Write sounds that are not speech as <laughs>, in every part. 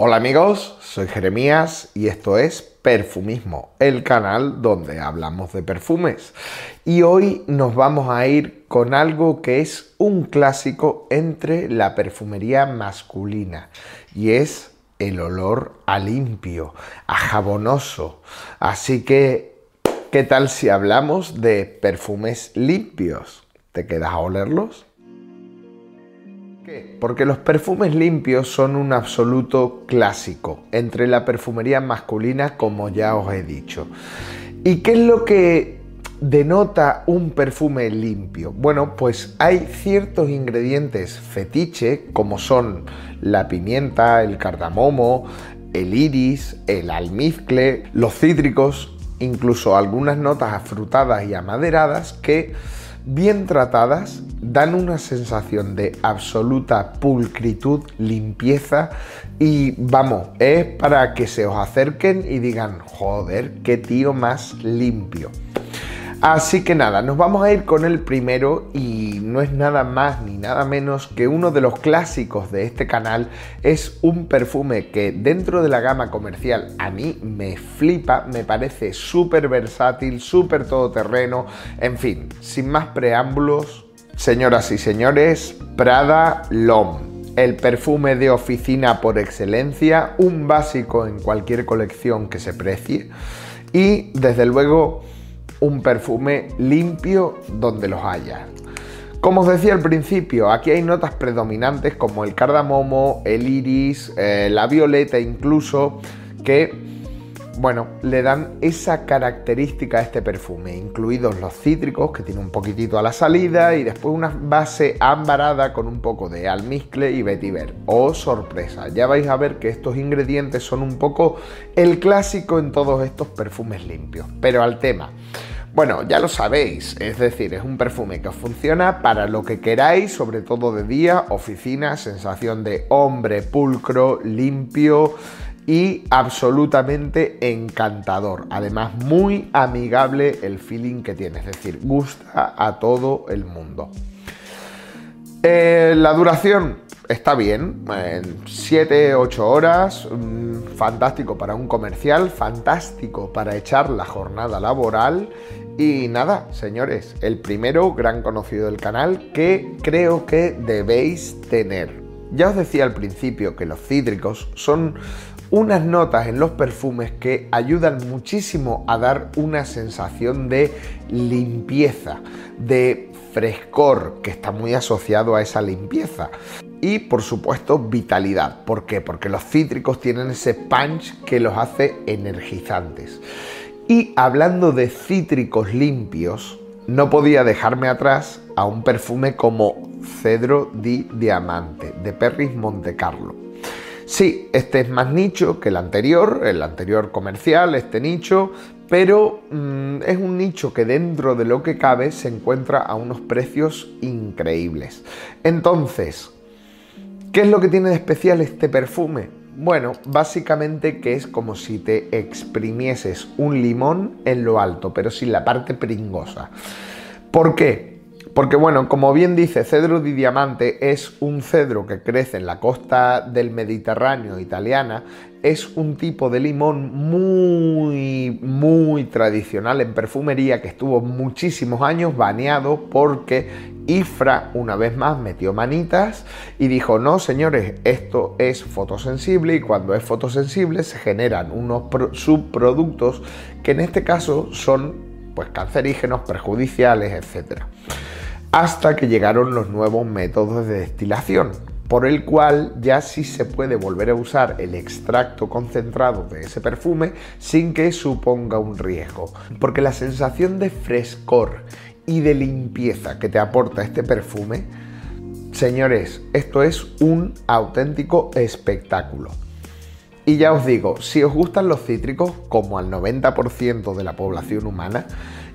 Hola amigos, soy Jeremías y esto es Perfumismo, el canal donde hablamos de perfumes. Y hoy nos vamos a ir con algo que es un clásico entre la perfumería masculina y es el olor a limpio, a jabonoso. Así que, ¿qué tal si hablamos de perfumes limpios? ¿Te quedas a olerlos? Porque los perfumes limpios son un absoluto clásico entre la perfumería masculina, como ya os he dicho. ¿Y qué es lo que denota un perfume limpio? Bueno, pues hay ciertos ingredientes fetiche, como son la pimienta, el cardamomo, el iris, el almizcle, los cítricos, incluso algunas notas afrutadas y amaderadas que bien tratadas, dan una sensación de absoluta pulcritud, limpieza y vamos, es para que se os acerquen y digan, joder, qué tío más limpio. Así que nada, nos vamos a ir con el primero y no es nada más ni nada menos que uno de los clásicos de este canal. Es un perfume que dentro de la gama comercial a mí me flipa, me parece súper versátil, súper todoterreno, en fin, sin más preámbulos, señoras y señores, Prada L'Homme el perfume de oficina por excelencia, un básico en cualquier colección que se precie y desde luego un perfume limpio donde los haya. Como os decía al principio, aquí hay notas predominantes como el cardamomo, el iris, eh, la violeta incluso, que bueno, le dan esa característica a este perfume, incluidos los cítricos que tiene un poquitito a la salida y después una base ambarada con un poco de almizcle y vetiver. ¡Oh, sorpresa! Ya vais a ver que estos ingredientes son un poco el clásico en todos estos perfumes limpios. Pero al tema. Bueno, ya lo sabéis, es decir, es un perfume que funciona para lo que queráis, sobre todo de día, oficina, sensación de hombre pulcro, limpio y absolutamente encantador. Además, muy amigable el feeling que tiene, es decir, gusta a todo el mundo. Eh, la duración está bien, 7-8 horas, mm, fantástico para un comercial, fantástico para echar la jornada laboral. Y nada, señores, el primero gran conocido del canal que creo que debéis tener. Ya os decía al principio que los cítricos son unas notas en los perfumes que ayudan muchísimo a dar una sensación de limpieza, de frescor, que está muy asociado a esa limpieza. Y por supuesto vitalidad. ¿Por qué? Porque los cítricos tienen ese punch que los hace energizantes. Y hablando de cítricos limpios, no podía dejarme atrás a un perfume como Cedro di Diamante de Perris Monte Carlo. Sí, este es más nicho que el anterior, el anterior comercial, este nicho, pero mm, es un nicho que dentro de lo que cabe se encuentra a unos precios increíbles. Entonces, ¿qué es lo que tiene de especial este perfume? Bueno, básicamente que es como si te exprimieses un limón en lo alto, pero sin la parte pringosa. ¿Por qué? Porque bueno, como bien dice, cedro di diamante es un cedro que crece en la costa del Mediterráneo italiana, es un tipo de limón muy, muy tradicional en perfumería que estuvo muchísimos años baneado porque Ifra una vez más metió manitas y dijo, no señores, esto es fotosensible y cuando es fotosensible se generan unos subproductos que en este caso son pues cancerígenos, perjudiciales, etcétera hasta que llegaron los nuevos métodos de destilación, por el cual ya sí se puede volver a usar el extracto concentrado de ese perfume sin que suponga un riesgo, porque la sensación de frescor y de limpieza que te aporta este perfume, señores, esto es un auténtico espectáculo. Y ya os digo, si os gustan los cítricos, como al 90% de la población humana,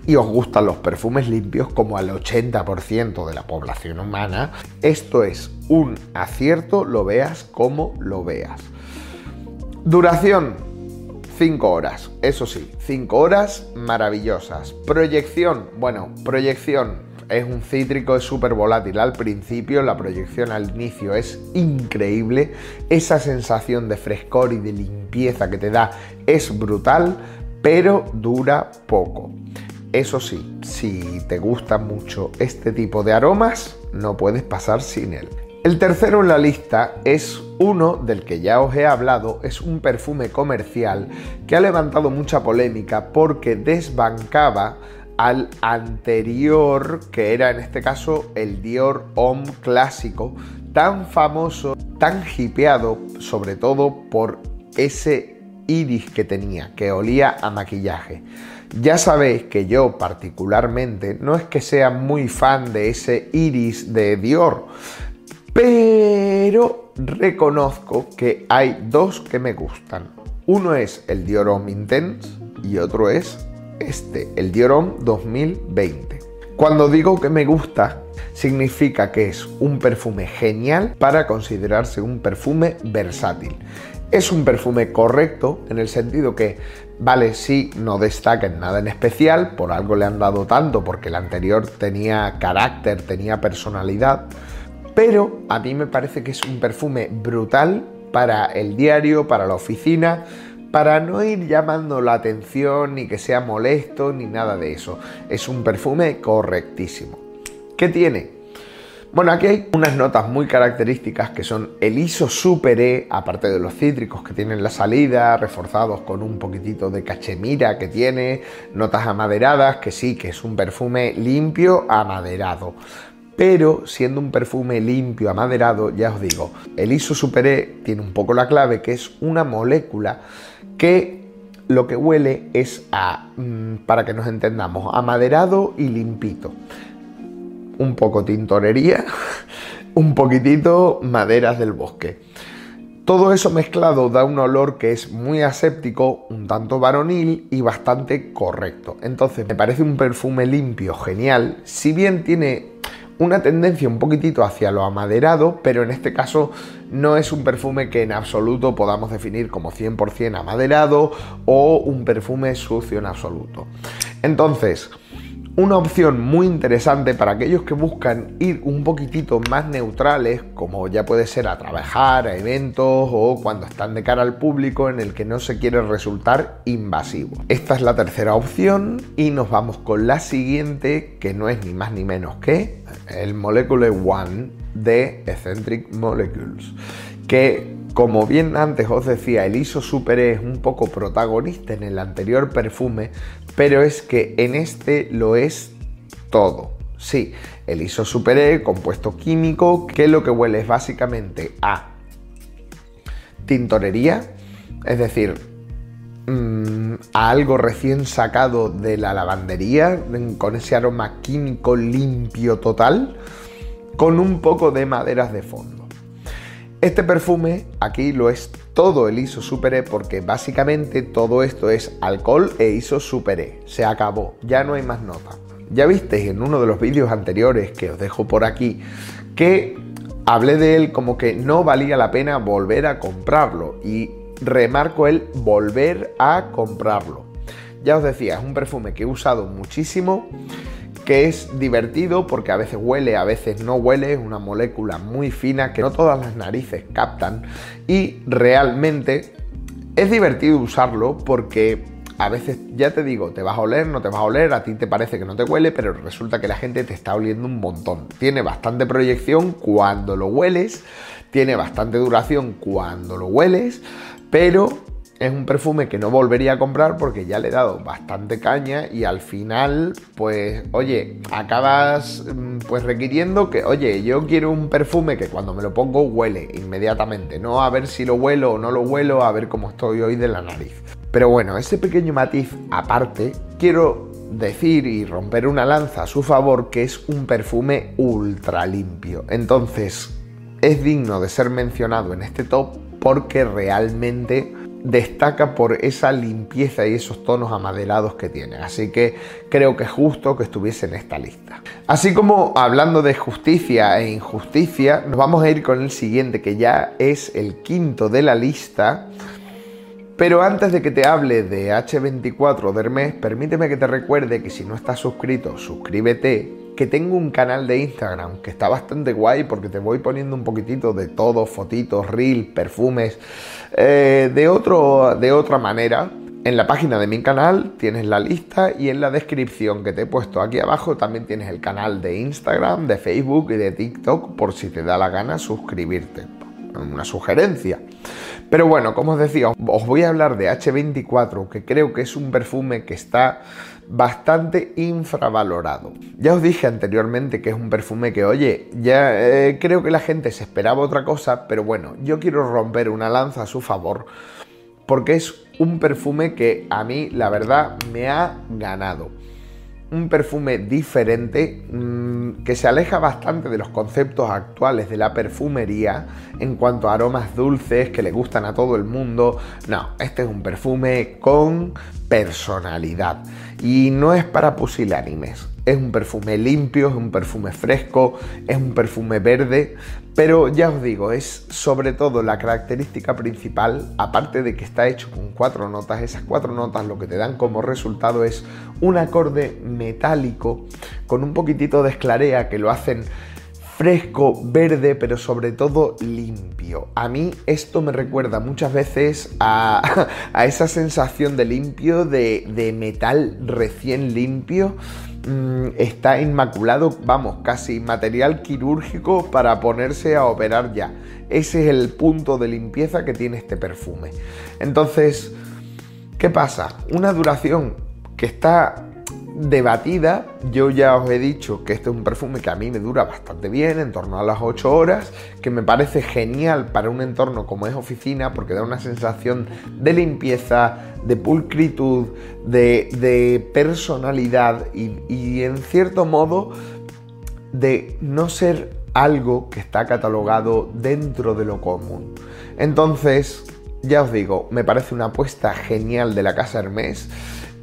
y os gustan los perfumes limpios como al 80% de la población humana, esto es un acierto, lo veas como lo veas. Duración, 5 horas, eso sí, 5 horas maravillosas. Proyección, bueno, proyección es un cítrico, es súper volátil al principio, la proyección al inicio es increíble, esa sensación de frescor y de limpieza que te da es brutal, pero dura poco. Eso sí, si te gusta mucho este tipo de aromas, no puedes pasar sin él. El tercero en la lista es uno del que ya os he hablado, es un perfume comercial que ha levantado mucha polémica porque desbancaba al anterior, que era en este caso el Dior Homme clásico, tan famoso, tan hipeado, sobre todo por ese iris que tenía, que olía a maquillaje. Ya sabéis que yo particularmente no es que sea muy fan de ese iris de Dior, pero reconozco que hay dos que me gustan. Uno es el Dior Homme Intense y otro es este, el Dior Homme 2020. Cuando digo que me gusta, significa que es un perfume genial para considerarse un perfume versátil. Es un perfume correcto en el sentido que, vale, sí, no destaca en nada en especial, por algo le han dado tanto, porque el anterior tenía carácter, tenía personalidad, pero a mí me parece que es un perfume brutal para el diario, para la oficina, para no ir llamando la atención ni que sea molesto ni nada de eso. Es un perfume correctísimo. ¿Qué tiene? Bueno, aquí hay unas notas muy características que son el ISO Super E, aparte de los cítricos que tienen la salida, reforzados con un poquitito de cachemira que tiene, notas amaderadas, que sí, que es un perfume limpio amaderado pero siendo un perfume limpio, amaderado, ya os digo, el ISO Super E tiene un poco la clave que es una molécula que lo que huele es a, mm, para que nos entendamos, amaderado y limpito. Un poco tintorería, <laughs> un poquitito maderas del bosque. Todo eso mezclado da un olor que es muy aséptico, un tanto varonil y bastante correcto. Entonces me parece un perfume limpio, genial, si bien tiene una tendencia un poquitito hacia lo amaderado, pero en este caso no es un perfume que en absoluto podamos definir como 100% amaderado o un perfume sucio en absoluto. Entonces, una opción muy interesante para aquellos que buscan ir un poquitito más neutrales, como ya puede ser a trabajar, a eventos o cuando están de cara al público en el que no se quiere resultar invasivo. Esta es la tercera opción y nos vamos con la siguiente, que no es ni más ni menos que el Molecule One de Eccentric Molecules, que como bien antes os decía, el ISO Super E es un poco protagonista en el anterior perfume, pero es que en este lo es todo. Sí, el ISO Super E, compuesto químico, que lo que huele es básicamente a tintorería, es decir, mm, a algo recién sacado de la lavandería, con ese aroma químico limpio total, con un poco de maderas de fondo. Este perfume aquí lo es todo el ISO Super E porque básicamente todo esto es alcohol e ISO Super E. Se acabó, ya no hay más nota. Ya visteis en uno de los vídeos anteriores que os dejo por aquí que hablé de él como que no valía la pena volver a comprarlo y remarco el volver a comprarlo. Ya os decía, es un perfume que he usado muchísimo que es divertido porque a veces huele, a veces no huele, es una molécula muy fina que no todas las narices captan y realmente es divertido usarlo porque a veces, ya te digo, te vas a oler, no te vas a oler, a ti te parece que no te huele, pero resulta que la gente te está oliendo un montón. Tiene bastante proyección cuando lo hueles, tiene bastante duración cuando lo hueles, pero es un perfume que no volvería a comprar porque ya le he dado bastante caña y al final, pues, oye, acabas mm, pues requiriendo que, oye, yo quiero un perfume que cuando me lo pongo huele inmediatamente, no a ver si lo huelo o no lo huelo, a ver cómo estoy hoy de la nariz. Pero bueno, ese pequeño matiz aparte, quiero decir y romper una lanza a su favor que es un perfume ultra limpio. Entonces, es digno de ser mencionado en este top porque realmente destaca por esa limpieza y esos tonos amaderados que tiene. Así que creo que es justo que estuviese en esta lista. Así como hablando de justicia e injusticia, nos vamos a ir con el siguiente, que ya es el quinto de la lista. Pero antes de que te hable de H24 de Hermes, permíteme que te recuerde que si no estás suscrito, suscríbete que tengo un canal de Instagram que está bastante guay porque te voy poniendo un poquitito de todo, fotitos, reel, perfumes, eh, de, otro, de otra manera. En la página de mi canal tienes la lista y en la descripción que te he puesto aquí abajo también tienes el canal de Instagram, de Facebook y de TikTok por si te da la gana suscribirte. Una sugerencia. Pero bueno, como os decía, os voy a hablar de H24, que creo que es un perfume que está bastante infravalorado. Ya os dije anteriormente que es un perfume que, oye, ya eh, creo que la gente se esperaba otra cosa, pero bueno, yo quiero romper una lanza a su favor porque es un perfume que a mí, la verdad, me ha ganado. Un perfume diferente mm, que se aleja bastante de los conceptos actuales de la perfumería en cuanto a aromas dulces que le gustan a todo el mundo. No, este es un perfume con personalidad. Y no es para pusilánimes. Es un perfume limpio, es un perfume fresco, es un perfume verde, pero ya os digo, es sobre todo la característica principal, aparte de que está hecho con cuatro notas, esas cuatro notas lo que te dan como resultado es un acorde metálico con un poquitito de esclarea que lo hacen fresco, verde, pero sobre todo limpio. A mí esto me recuerda muchas veces a, <laughs> esa sensación de limpio, de, metal recién limpio. Mm, está inmaculado, vamos, casi material quirúrgico para ponerse a operar ya. Ese es el punto de limpieza que tiene este perfume. Entonces, ¿qué pasa? Una duración que está debatida. Yo ya os he dicho que este es un perfume que a mí me dura bastante bien, en torno a las 8 horas, que me parece genial para un entorno como es oficina, porque da una sensación de limpieza, de pulcritud, de, personalidad y, en cierto modo de no ser algo que está catalogado dentro de lo común. Entonces, ya os digo, me parece una apuesta genial de la casa Hermes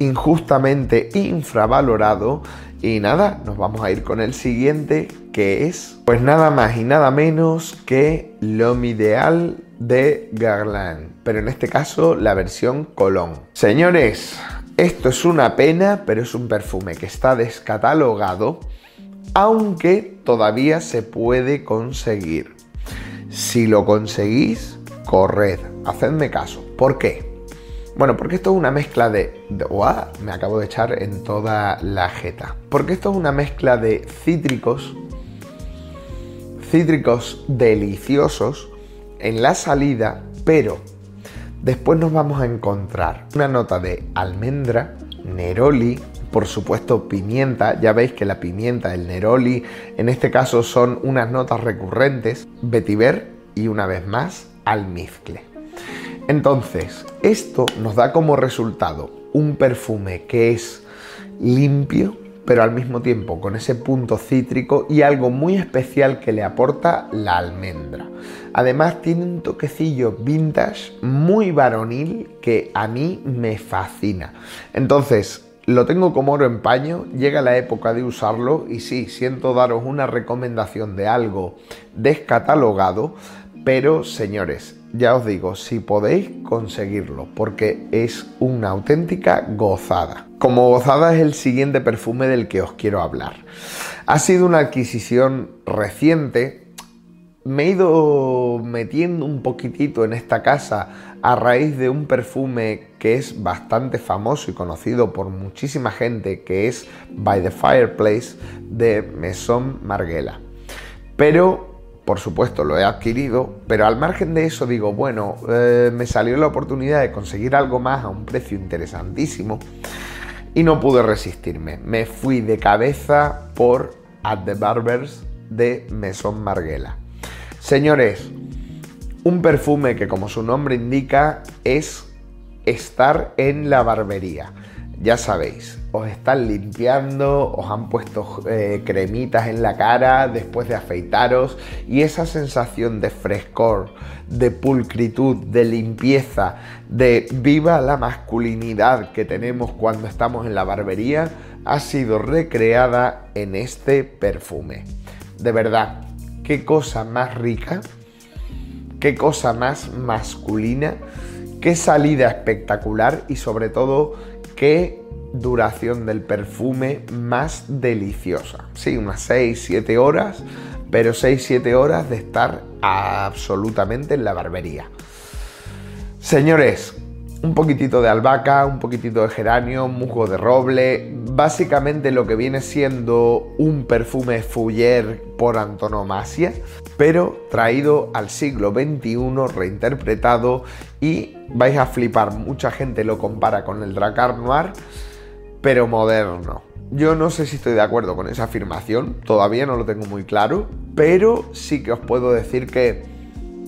injustamente infravalorado. Y nada, nos vamos a ir con el siguiente, que es pues nada más y nada menos que L'Homme Ideal de Garland, pero en este caso la versión Colón. Señores, esto es una pena, pero es un perfume que está descatalogado, aunque todavía se puede conseguir. Si lo conseguís, corred, hacedme caso. ¿Por qué? Bueno, porque esto es una mezcla de... Me acabo de echar en toda la jeta. Porque esto es una mezcla de cítricos, cítricos deliciosos en la salida, pero después nos vamos a encontrar una nota de almendra, neroli, por supuesto pimienta, ya veis que la pimienta, el neroli, en este caso son unas notas recurrentes, vetiver y una vez más almizcle. Entonces, esto nos da como resultado un perfume que es limpio, pero al mismo tiempo con ese punto cítrico y algo muy especial que le aporta la almendra. Además tiene un toquecillo vintage muy varonil que a mí me fascina. Entonces, lo tengo como oro en paño, llega la época de usarlo y sí, siento daros una recomendación de algo descatalogado, pero señores, ya os digo, si podéis conseguirlo, porque es una auténtica gozada. Como gozada es el siguiente perfume del que os quiero hablar. Ha sido una adquisición reciente. Me he ido metiendo un poquitito en esta casa a raíz de un perfume que es bastante famoso y conocido por muchísima gente, que es By the Fireplace de Maison Margiela. Pero por supuesto lo he adquirido, pero al margen de eso digo, bueno, eh, me salió la oportunidad de conseguir algo más a un precio interesantísimo y no pude resistirme. Me fui de cabeza por At the Barbers de Maison Margiela. Señores, un perfume que como su nombre indica es estar en la barbería ya sabéis, os están limpiando, os han puesto eh, cremitas en la cara después de afeitaros y esa sensación de frescor, de pulcritud, de limpieza, de viva la masculinidad que tenemos cuando estamos en la barbería ha sido recreada en este perfume. De verdad, qué cosa más rica, qué cosa más masculina, qué salida espectacular y sobre todo qué duración del perfume más deliciosa. Sí, unas 6-7 horas, pero 6-7 horas de estar absolutamente en la barbería. Señores, un poquitito de albahaca, un poquitito de geranio, musgo de roble, básicamente lo que viene siendo un perfume Fuller por antonomasia, pero traído al siglo XXI, reinterpretado y vais a flipar, mucha gente lo compara con el Dracar Noir, pero moderno. Yo no sé si estoy de acuerdo con esa afirmación, todavía no lo tengo muy claro, pero sí que os puedo decir que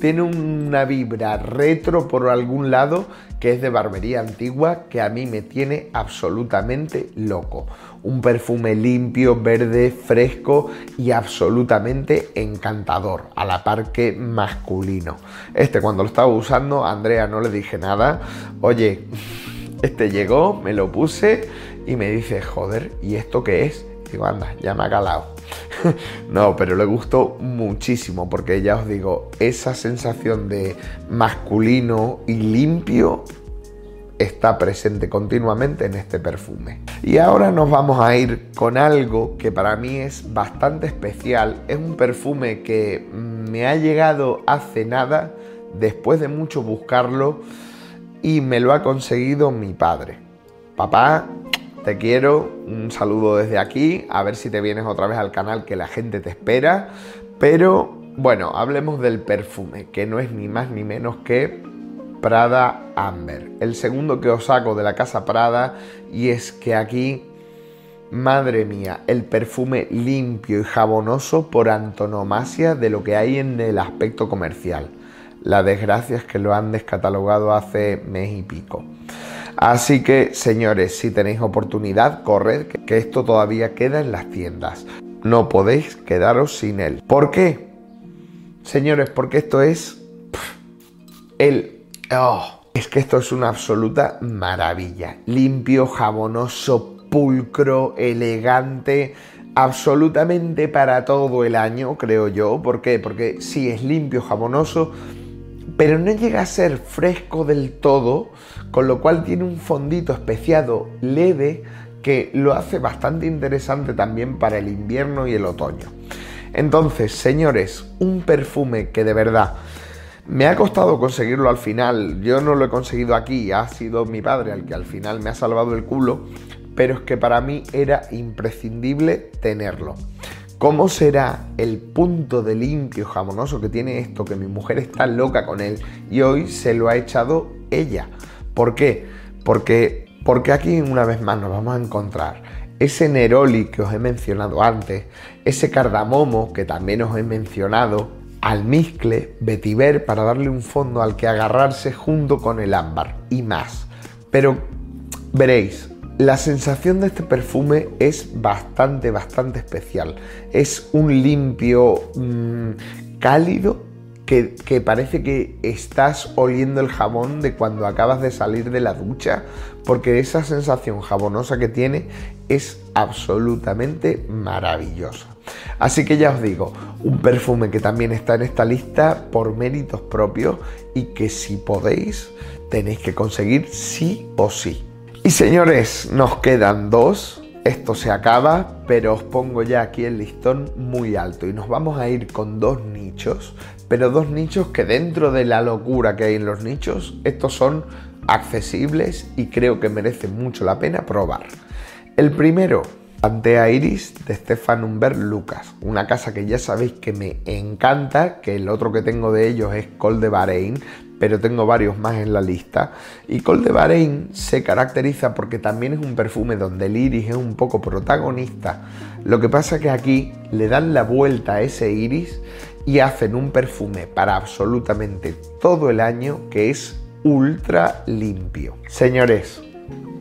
tiene una vibra retro por algún lado que es de barbería antigua que a mí me tiene absolutamente loco. Un perfume limpio, verde, fresco y absolutamente encantador, a la par que masculino. Este cuando lo estaba usando, a Andrea no le dije nada. Oye, <laughs> este llegó, me lo puse y me dice, joder, ¿y esto qué es? Digo, anda, ya me ha calado. <laughs> no, pero le gustó muchísimo porque ya os digo, esa sensación de masculino y limpio está presente continuamente en este perfume. Y ahora nos vamos a ir con algo que para mí es bastante especial. Es un perfume que me ha llegado hace nada, después de mucho buscarlo, y me lo ha conseguido mi padre. Papá, te quiero, un saludo desde aquí, a ver si te vienes otra vez al canal que la gente te espera, pero bueno, hablemos del perfume, que no es ni más ni menos que Prada Amber, el segundo que os saco de la casa Prada y es que aquí, madre mía, el perfume limpio y jabonoso por antonomasia de lo que hay en el aspecto comercial. La desgracia es que lo han descatalogado hace mes y pico. Así que, señores, si tenéis oportunidad, corred, que esto todavía queda en las tiendas. No podéis quedaros sin él. ¿Por qué? Señores, porque esto es el... Oh, es que esto es una absoluta maravilla. Limpio, jabonoso, pulcro, elegante, absolutamente para todo el año, creo yo. ¿Por qué? Porque sí, es limpio, jabonoso, pero no llega a ser fresco del todo, con lo cual tiene un fondito especiado leve que lo hace bastante interesante también para el invierno y el otoño. Entonces, señores, un perfume que de verdad me ha costado conseguirlo al final, yo no lo he conseguido aquí, ha sido mi padre el que al final me ha salvado el culo, pero es que para mí era imprescindible tenerlo. ¿Cómo será el punto de limpio jamonoso que tiene esto? Que mi mujer está loca con él y hoy se lo ha echado ella. ¿Por qué? Porque, porque aquí una vez más nos vamos a encontrar ese neroli que os he mencionado antes, ese cardamomo que también os he mencionado, almizcle, vetiver para darle un fondo al que agarrarse junto con el ámbar y más. Pero veréis, la sensación de este perfume es bastante, bastante especial. Es un limpio mm, cálido que, parece que estás oliendo el jabón de cuando acabas de salir de la ducha, porque esa sensación jabonosa que tiene es absolutamente maravillosa. Así que ya os digo, un perfume que también está en esta lista por méritos propios y que si podéis tenéis que conseguir sí o sí. Y señores, nos quedan dos. Esto se acaba, pero os pongo ya aquí el listón muy alto y nos vamos a ir con dos nichos, pero dos nichos que dentro de la locura que hay en los nichos, estos son accesibles y creo que merecen mucho la pena probar. El primero, Antea Iris de Stefan Humbert Lucas, una casa que ya sabéis que me encanta, que el otro que tengo de ellos es Col de Bahrein, pero tengo varios más en la lista. Y Col de Bahrein se caracteriza porque también es un perfume donde el iris es un poco protagonista. Lo que pasa que aquí le dan la vuelta a ese iris y hacen un perfume para absolutamente todo el año que es ultra limpio. Señores,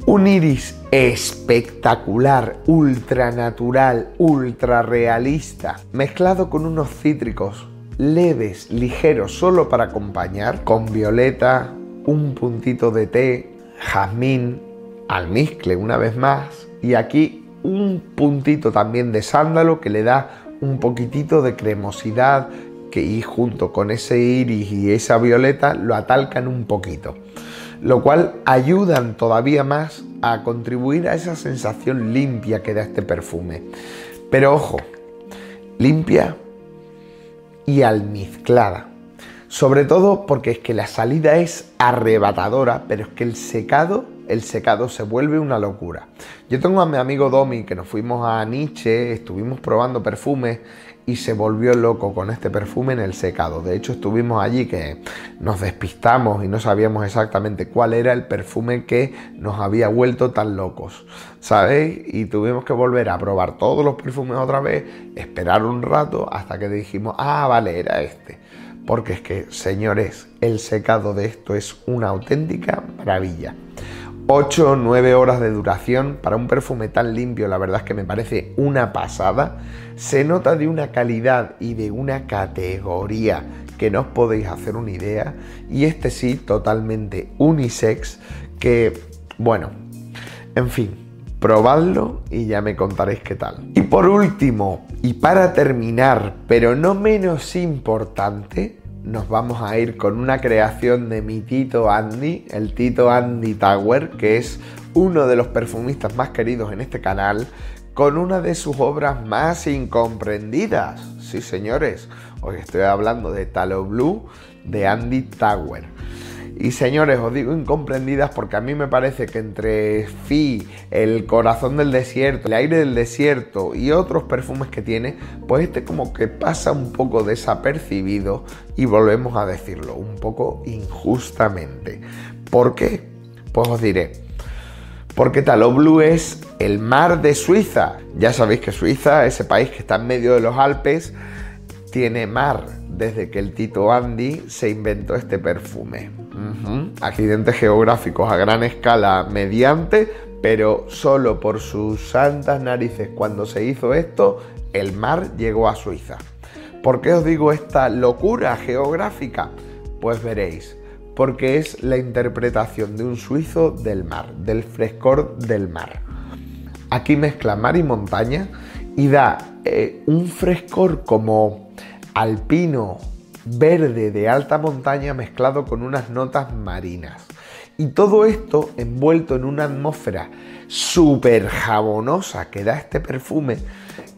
un iris espectacular, ultra natural, ultra realista, mezclado con unos cítricos leves, ligeros, solo para acompañar, con violeta, un puntito de té, jazmín, almizcle una vez más, y aquí un puntito también de sándalo que le da un poquitito de cremosidad que y junto con ese iris y esa violeta lo atalcan un poquito. lo cual ayudan todavía más a contribuir a esa sensación limpia que da este perfume. Pero ojo, limpia y almizclada. Sobre todo porque es que la salida es arrebatadora, pero es que el secado, el secado se vuelve una locura. Yo tengo a mi amigo Domi que nos fuimos a Nietzsche, estuvimos probando perfumes y se volvió loco con este perfume en el secado. De hecho, estuvimos allí que nos despistamos y no sabíamos exactamente cuál era el perfume que nos había vuelto tan locos, ¿sabéis? Y tuvimos que volver a probar todos los perfumes otra vez, esperar un rato hasta que dijimos, ah, vale, era este. Porque es que, señores, el secado de esto es una auténtica maravilla. 8 o 9 horas de duración para un perfume tan limpio, la verdad es que me parece una pasada. Se nota de una calidad y de una categoría que no os podéis hacer una idea. Y este sí, totalmente unisex, que, bueno, en fin, probadlo y ya me contaréis qué tal. Y por último, y para terminar, pero no menos importante, nos vamos a ir con una creación de mi Tito Andy, el Tito Andy Tower, que es uno de los perfumistas más queridos en este canal, con una de sus obras más incomprendidas. Sí, señores, hoy estoy hablando de Talo Blue de Andy Tower. Y señores, os digo incomprendidas porque a mí me parece que entre Fi, el corazón del desierto, el aire del desierto y otros perfumes que tiene, pues este como que pasa un poco desapercibido y volvemos a decirlo, un poco injustamente. ¿Por qué? Pues os diré. Porque Talo Blue es el mar de Suiza. Ya sabéis que Suiza, ese país que está en medio de los Alpes, tiene mar desde que el Tito Andy se inventó este perfume. Accidentes geográficos a gran escala mediante, pero solo por sus santas narices cuando se hizo esto, el mar llegó a Suiza. ¿Por qué os digo esta locura geográfica? Pues veréis, porque es la interpretación de un suizo del mar, del frescor del mar. Aquí mezcla mar y montaña y da eh, un frescor como alpino, verde de alta montaña mezclado con unas notas marinas. Y todo esto envuelto en una atmósfera súper jabonosa que da este perfume,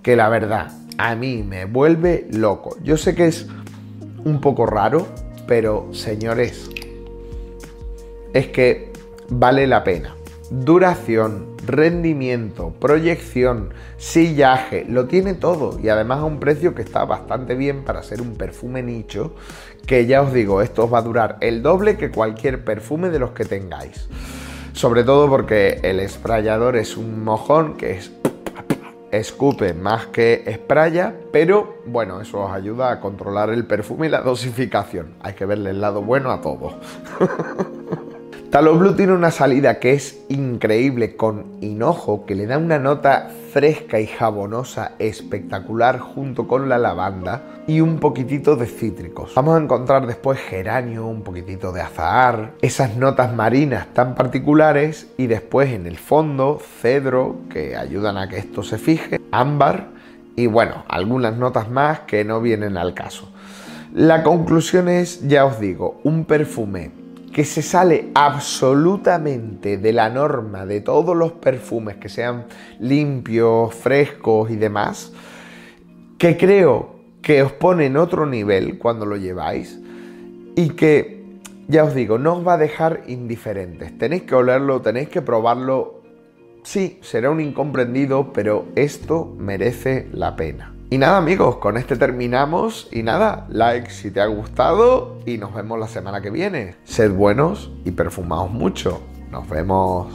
que la verdad a mí me vuelve loco. Yo sé que es un poco raro, pero señores, es que vale la pena. Duración, rendimiento, proyección, sillaje, lo tiene todo y además a un precio que está bastante bien para ser un perfume nicho, que ya os digo, esto os va a durar el doble que cualquier perfume de los que tengáis. Sobre todo porque el sprayador es un mojón que es escupe más que spraya, pero bueno, eso os ayuda a controlar el perfume y la dosificación. Hay que verle el lado bueno a todo. <laughs> Talo Blue tiene una salida que es increíble con hinojo que le da una nota fresca y jabonosa espectacular junto con la lavanda y un poquitito de cítricos. Vamos a encontrar después geranio, un poquitito de azahar, esas notas marinas tan particulares y después en el fondo cedro que ayudan a que esto se fije, ámbar y bueno, algunas notas más que no vienen al caso. La conclusión es, ya os digo, un perfume que se sale absolutamente de la norma de todos los perfumes que sean limpios, frescos y demás, que creo que os pone en otro nivel cuando lo lleváis y que, ya os digo, no os va a dejar indiferentes. Tenéis que olerlo, tenéis que probarlo. Sí, será un incomprendido, pero esto merece la pena. Y nada amigos, con este terminamos y nada, like si te ha gustado y nos vemos la semana que viene. Sed buenos y perfumaos mucho. Nos vemos.